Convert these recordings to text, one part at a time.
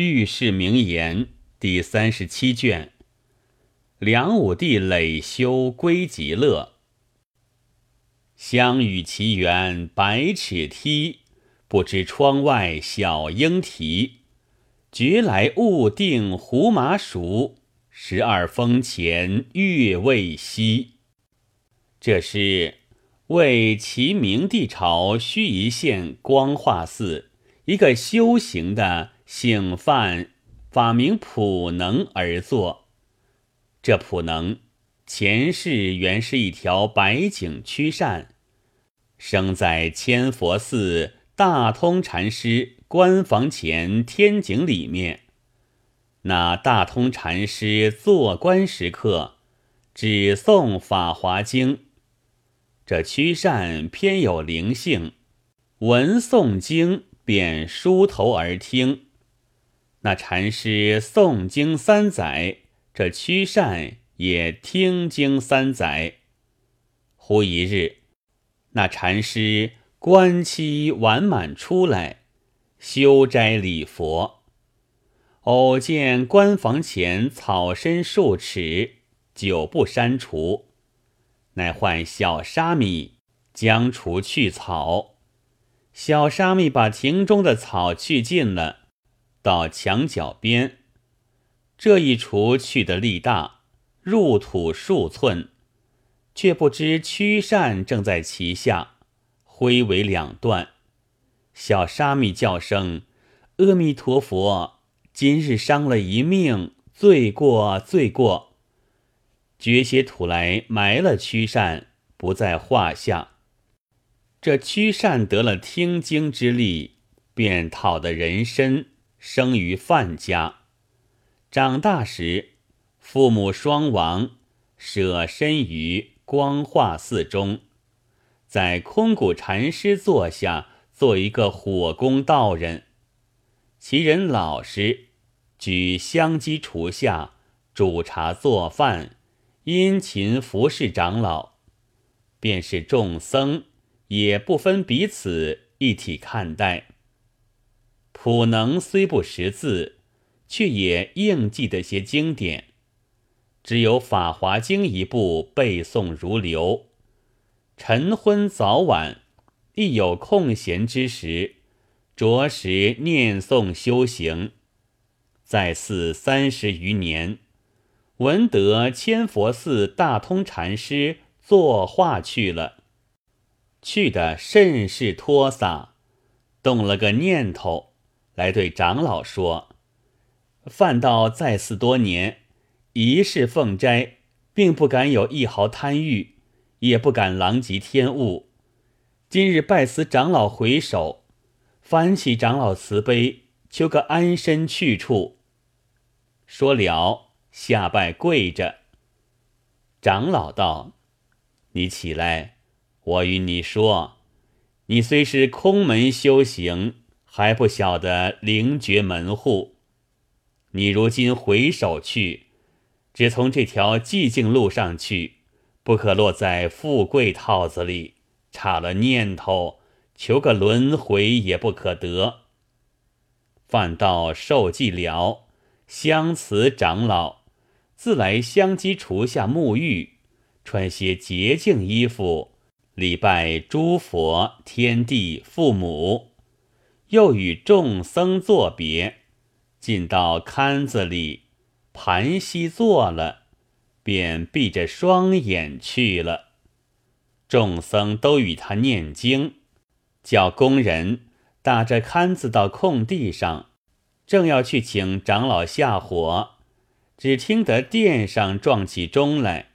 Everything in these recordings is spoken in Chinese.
御史名言》第三十七卷。梁武帝累修归极乐。相与其园百尺梯，不知窗外小莺啼。觉来雾定胡麻熟，十二峰前月未西。这是为齐明帝朝盱眙县光化寺一个修行的姓范，法名普能而作。这普能前世原是一条白颈驱扇，生在千佛寺大通禅师官房前天井里面。那大通禅师做官时刻，只诵《法华经》。这驱扇偏有灵性，闻诵经便梳头而听。那禅师诵经三载。这驱善也听经三载。忽一日，那禅师观期完满出来，修斋礼佛，偶见官房前草深数尺，久不删除，乃唤小沙弥将除去草。小沙弥把庭中的草去尽了，到墙角边。这一锄去的力大，入土数寸，却不知驱扇正在其下，挥为两段。小沙弥叫声：“阿弥陀佛！今日伤了一命，罪过罪过。”掘些土来埋了驱扇，不在话下。这驱扇得了听经之力，便讨得人身，生于范家。长大时，父母双亡，舍身于光化寺中，在空谷禅师座下做一个火工道人。其人老实，举香积厨下，煮茶做饭，殷勤服侍长老。便是众僧，也不分彼此，一体看待。普能虽不识字。却也应记得些经典，只有《法华经》一部背诵如流。晨昏早晚，一有空闲之时，着实念诵修行。在寺三十余年，闻得千佛寺大通禅师作画去了，去的甚是脱洒，动了个念头，来对长老说。范道在寺多年，一世奉斋，并不敢有一毫贪欲，也不敢狼藉天物。今日拜辞长老回首，翻起长老慈悲，求个安身去处。说了，下拜跪着。长老道：“你起来，我与你说，你虽是空门修行，还不晓得灵觉门户。”你如今回首去，只从这条寂静路上去，不可落在富贵套子里。差了念头，求个轮回也不可得。饭道受寂了，相辞长老，自来香积厨下沐浴，穿些洁净衣服，礼拜诸佛、天地、父母，又与众僧作别。进到龛子里，盘膝坐了，便闭着双眼去了。众僧都与他念经，叫工人打着龛子到空地上，正要去请长老下火，只听得殿上撞起钟来。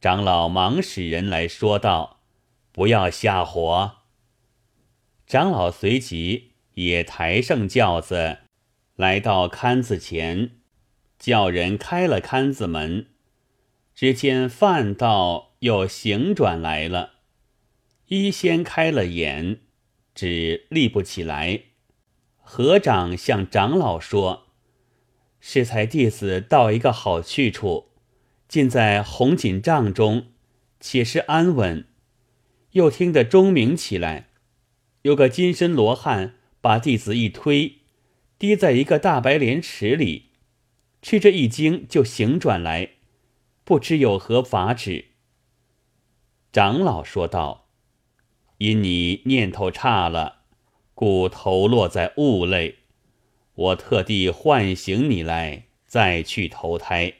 长老忙使人来说道：“不要下火。”长老随即也抬上轿子。来到龛子前，叫人开了龛子门，只见范道又行转来了。一先开了眼，只立不起来。合掌向长老说：“适才弟子到一个好去处，尽在红锦帐中，且是安稳。又听得钟鸣起来，有个金身罗汉把弟子一推。”跌在一个大白莲池里，吃这一惊就醒转来，不知有何法旨。长老说道：“因你念头差了，故投落在物类。我特地唤醒你来，再去投胎。”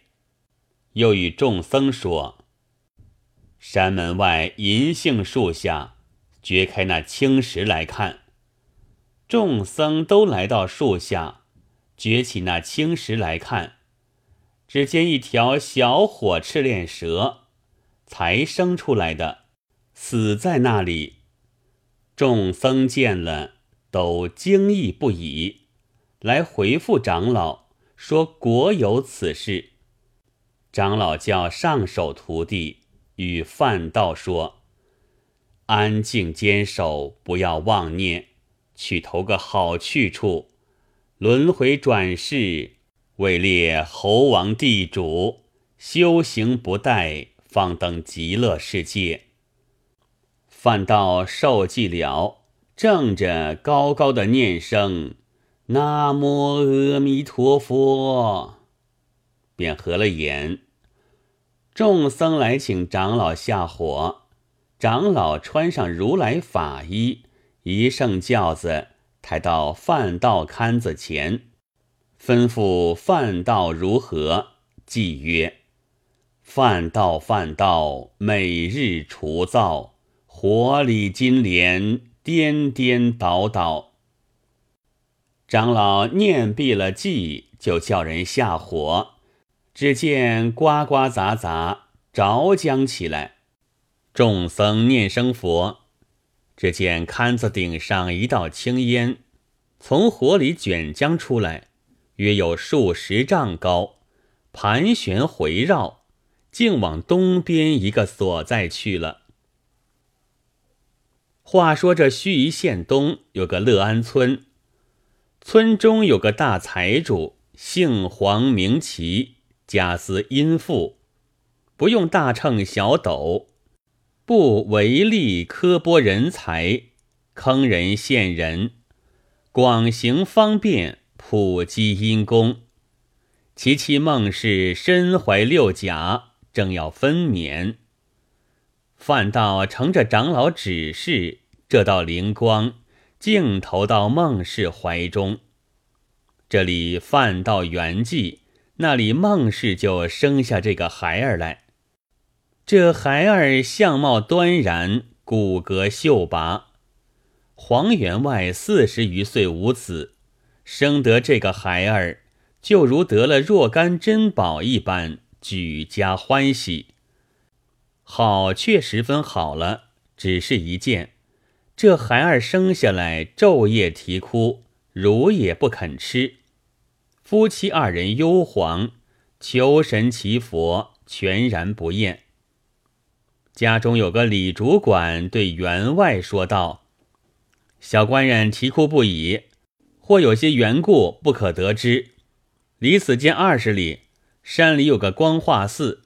又与众僧说：“山门外银杏树下，掘开那青石来看。”众僧都来到树下，掘起那青石来看，只见一条小火赤练蛇。才生出来的，死在那里。众僧见了，都惊异不已，来回复长老说：“果有此事。”长老叫上首徒弟与范道说：“安静坚守，不要妄念，去投个好去处，轮回转世，位列猴王地主，修行不怠。”方登极乐世界。范道受寂了，正着高高的念声“南无阿弥陀佛”，便合了眼。众僧来请长老下火，长老穿上如来法衣，一乘轿子抬到范道龛子前，吩咐范道如何，即曰。饭道饭道，每日除灶，火里金莲颠颠倒倒。长老念毕了偈，就叫人下火。只见呱呱杂杂着将起来。众僧念声佛，只见龛子顶上一道青烟，从火里卷将出来，约有数十丈高，盘旋回绕。竟往东边一个所在去了。话说这盱眙县东有个乐安村，村中有个大财主，姓黄名齐，家私殷富，不用大秤小斗，不唯利苛剥人才，坑人陷人，广行方便，普积阴功。其妻孟氏身怀六甲。正要分娩，范道乘着长老指示，这道灵光竟投到孟氏怀中。这里范道圆寂，那里孟氏就生下这个孩儿来。这孩儿相貌端然，骨骼秀拔。黄员外四十余岁无子，生得这个孩儿，就如得了若干珍宝一般。举家欢喜，好却十分好了。只是一件，这孩儿生下来昼夜啼哭，乳也不肯吃。夫妻二人忧惶，求神祈佛，全然不厌。家中有个李主管对员外说道：“小官人啼哭不已，或有些缘故不可得知。离此间二十里。”山里有个光化寺，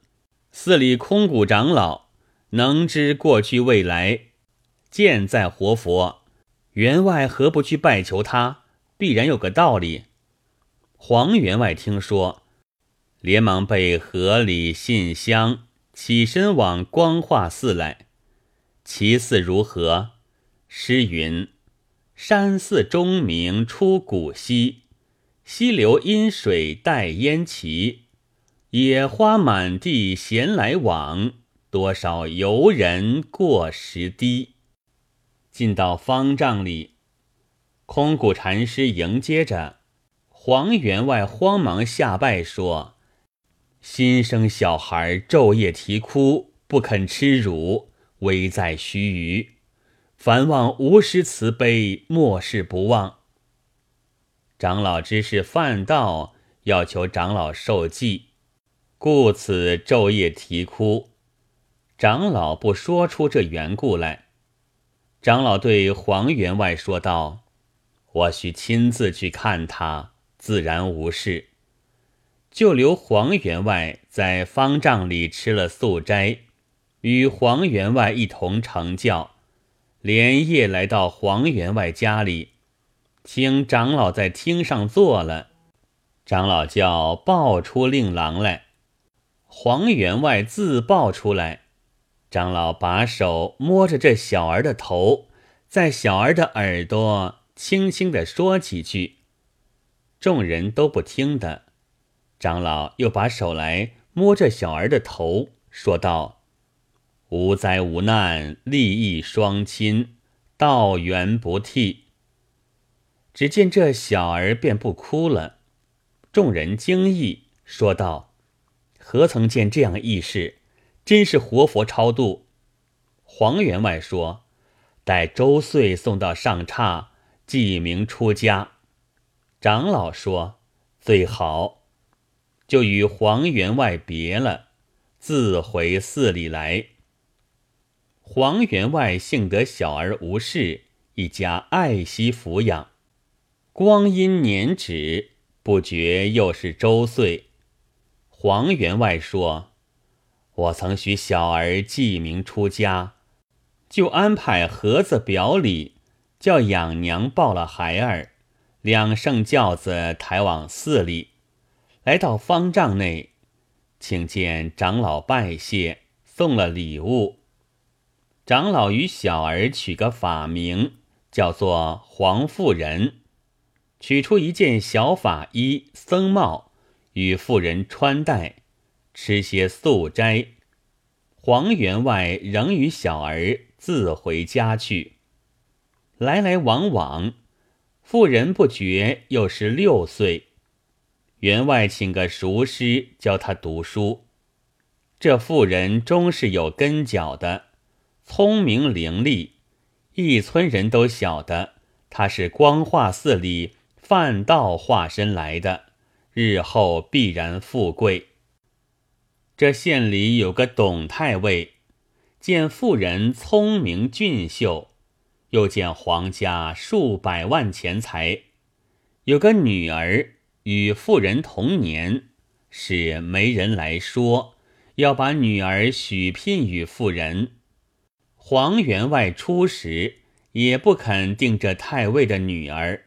寺里空谷长老能知过去未来，见在活佛。员外何不去拜求他？必然有个道理。黄员外听说，连忙备盒里信箱，起身往光化寺来。其寺如何？诗云：“山寺钟鸣出古稀，溪流阴水带烟旗。”野花满地闲来往，多少游人过石堤。进到方丈里，空谷禅师迎接着，黄员外慌忙下拜说：“新生小孩昼夜啼哭，不肯吃乳，危在须臾，凡望无师慈悲，莫视不忘。”长老知是犯道，要求长老受祭。故此昼夜啼哭，长老不说出这缘故来。长老对黄员外说道：“我需亲自去看他，自然无事。”就留黄员外在方丈里吃了素斋，与黄员外一同乘轿，连夜来到黄员外家里，请长老在厅上坐了。长老叫抱出令郎来，黄员外自抱出来。长老把手摸着这小儿的头，在小儿的耳朵轻轻地说几句。众人都不听的。长老又把手来摸着小儿的头，说道：“无灾无难，利益双亲，道缘不替。”只见这小儿便不哭了。众人惊异，说道：“何曾见这样义事？真是活佛超度。”黄员外说：“待周岁送到上刹，记名出家。”长老说：“最好。”就与黄员外别了，自回寺里来。黄员外幸得小儿无事，一家爱惜抚养。光阴年止。不觉又是周岁，黄员外说：“我曾许小儿记名出家，就安排盒子表里，叫养娘抱了孩儿，两圣轿子抬往寺里。来到方丈内，请见长老拜谢，送了礼物。长老与小儿取个法名，叫做黄妇人。”取出一件小法衣、僧帽，与妇人穿戴，吃些素斋。黄员外仍与小儿自回家去。来来往往，妇人不觉又是六岁。员外请个熟师教他读书。这妇人终是有根脚的，聪明伶俐，一村人都晓得他是光化寺里。范道化身来的，日后必然富贵。这县里有个董太尉，见妇人聪明俊秀，又见皇家数百万钱财，有个女儿与妇人同年，使媒人来说要把女儿许聘与妇人。黄员外出时也不肯定这太尉的女儿。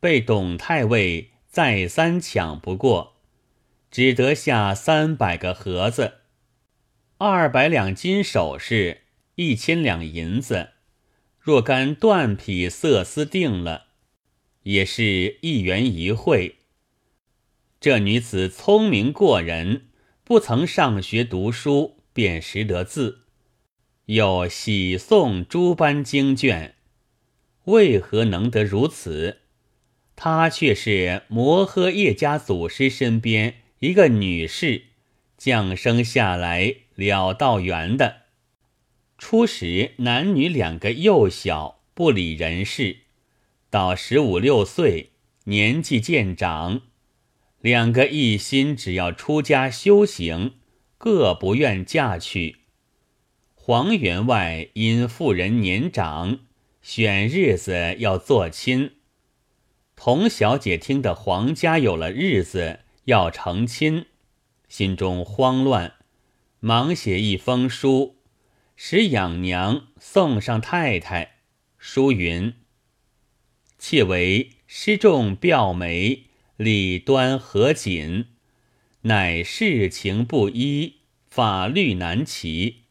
被董太尉再三抢不过，只得下三百个盒子，二百两金首饰，一千两银子，若干缎匹色丝定了，也是一元一会。这女子聪明过人，不曾上学读书，便识得字，又喜诵诸般经卷，为何能得如此？她却是摩诃叶家祖师身边一个女士，降生下来了道缘的。初时男女两个幼小，不理人事；到十五六岁，年纪渐长，两个一心只要出家修行，各不愿嫁去。黄员外因妇人年长，选日子要做亲。童小姐听得黄家有了日子要成亲，心中慌乱，忙写一封书，使养娘送上太太。书云：“妾为失重表媒，礼端合谨，乃世情不一，法律难齐。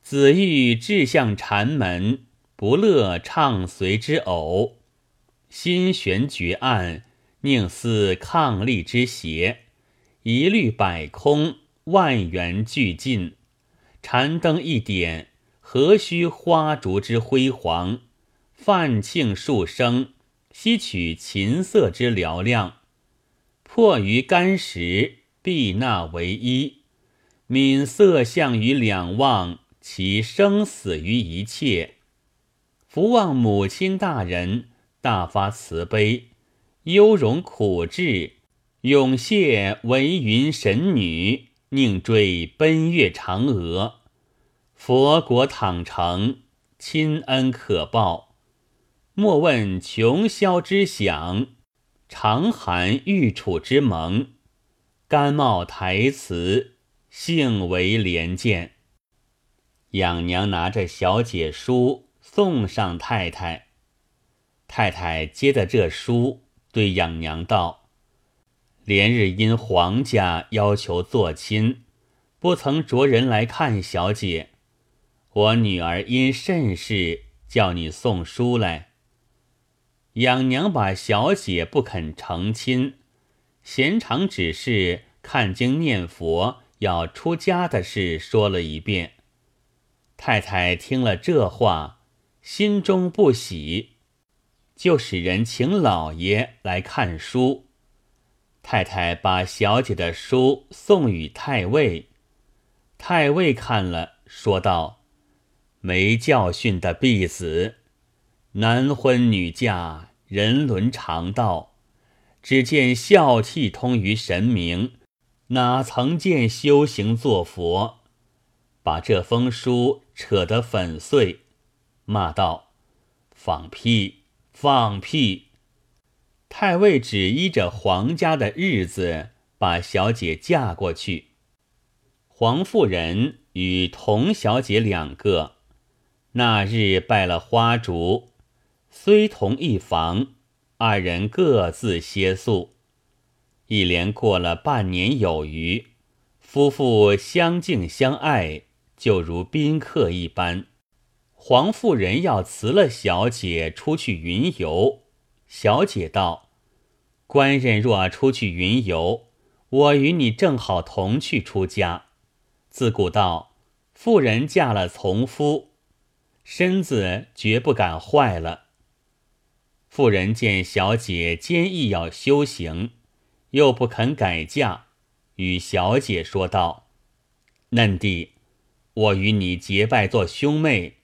子欲志向禅门，不乐唱随之偶。”心悬绝案，宁思抗力之邪？一律百空，万缘俱尽。禅灯一点，何须花烛之辉煌？泛庆数声，吸取琴瑟之嘹亮。迫于干石，必纳为一。敏色相于两望，其生死于一切。福望母亲大人。大发慈悲，优容苦志，永谢为云神女，宁追奔月嫦娥。佛国倘成，亲恩可报。莫问穷宵之想，长寒玉楚之盟。甘冒台词，幸为廉见。养娘拿着小姐书送上太太。太太接的这书，对养娘道：“连日因皇家要求做亲，不曾着人来看小姐。我女儿因甚事叫你送书来。”养娘把小姐不肯成亲，闲常只是看经念佛要出家的事说了一遍。太太听了这话，心中不喜。就使人请老爷来看书。太太把小姐的书送与太尉，太尉看了，说道：“没教训的婢子，男婚女嫁，人伦常道。只见孝悌通于神明，哪曾见修行做佛？把这封书扯得粉碎，骂道：放屁！”放屁！太尉只依着皇家的日子，把小姐嫁过去。黄夫人与童小姐两个，那日拜了花烛，虽同一房，二人各自歇宿。一连过了半年有余，夫妇相敬相爱，就如宾客一般。黄夫人要辞了小姐出去云游，小姐道：“官人若出去云游，我与你正好同去出家。自古道，妇人嫁了从夫，身子绝不敢坏了。”妇人见小姐坚毅要修行，又不肯改嫁，与小姐说道：“嫩弟，我与你结拜做兄妹。”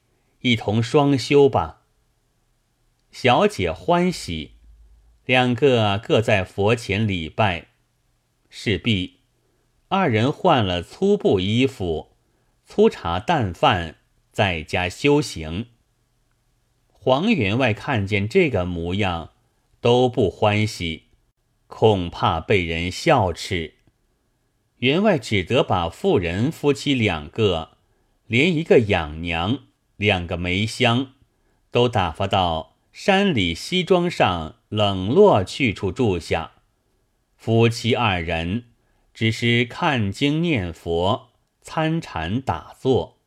一同双修吧。小姐欢喜，两个各在佛前礼拜。事毕，二人换了粗布衣服，粗茶淡饭，在家修行。黄员外看见这个模样，都不欢喜，恐怕被人笑斥。员外只得把妇人夫妻两个，连一个养娘。两个梅香，都打发到山里西庄上冷落去处住下。夫妻二人只是看经念佛、参禅打坐。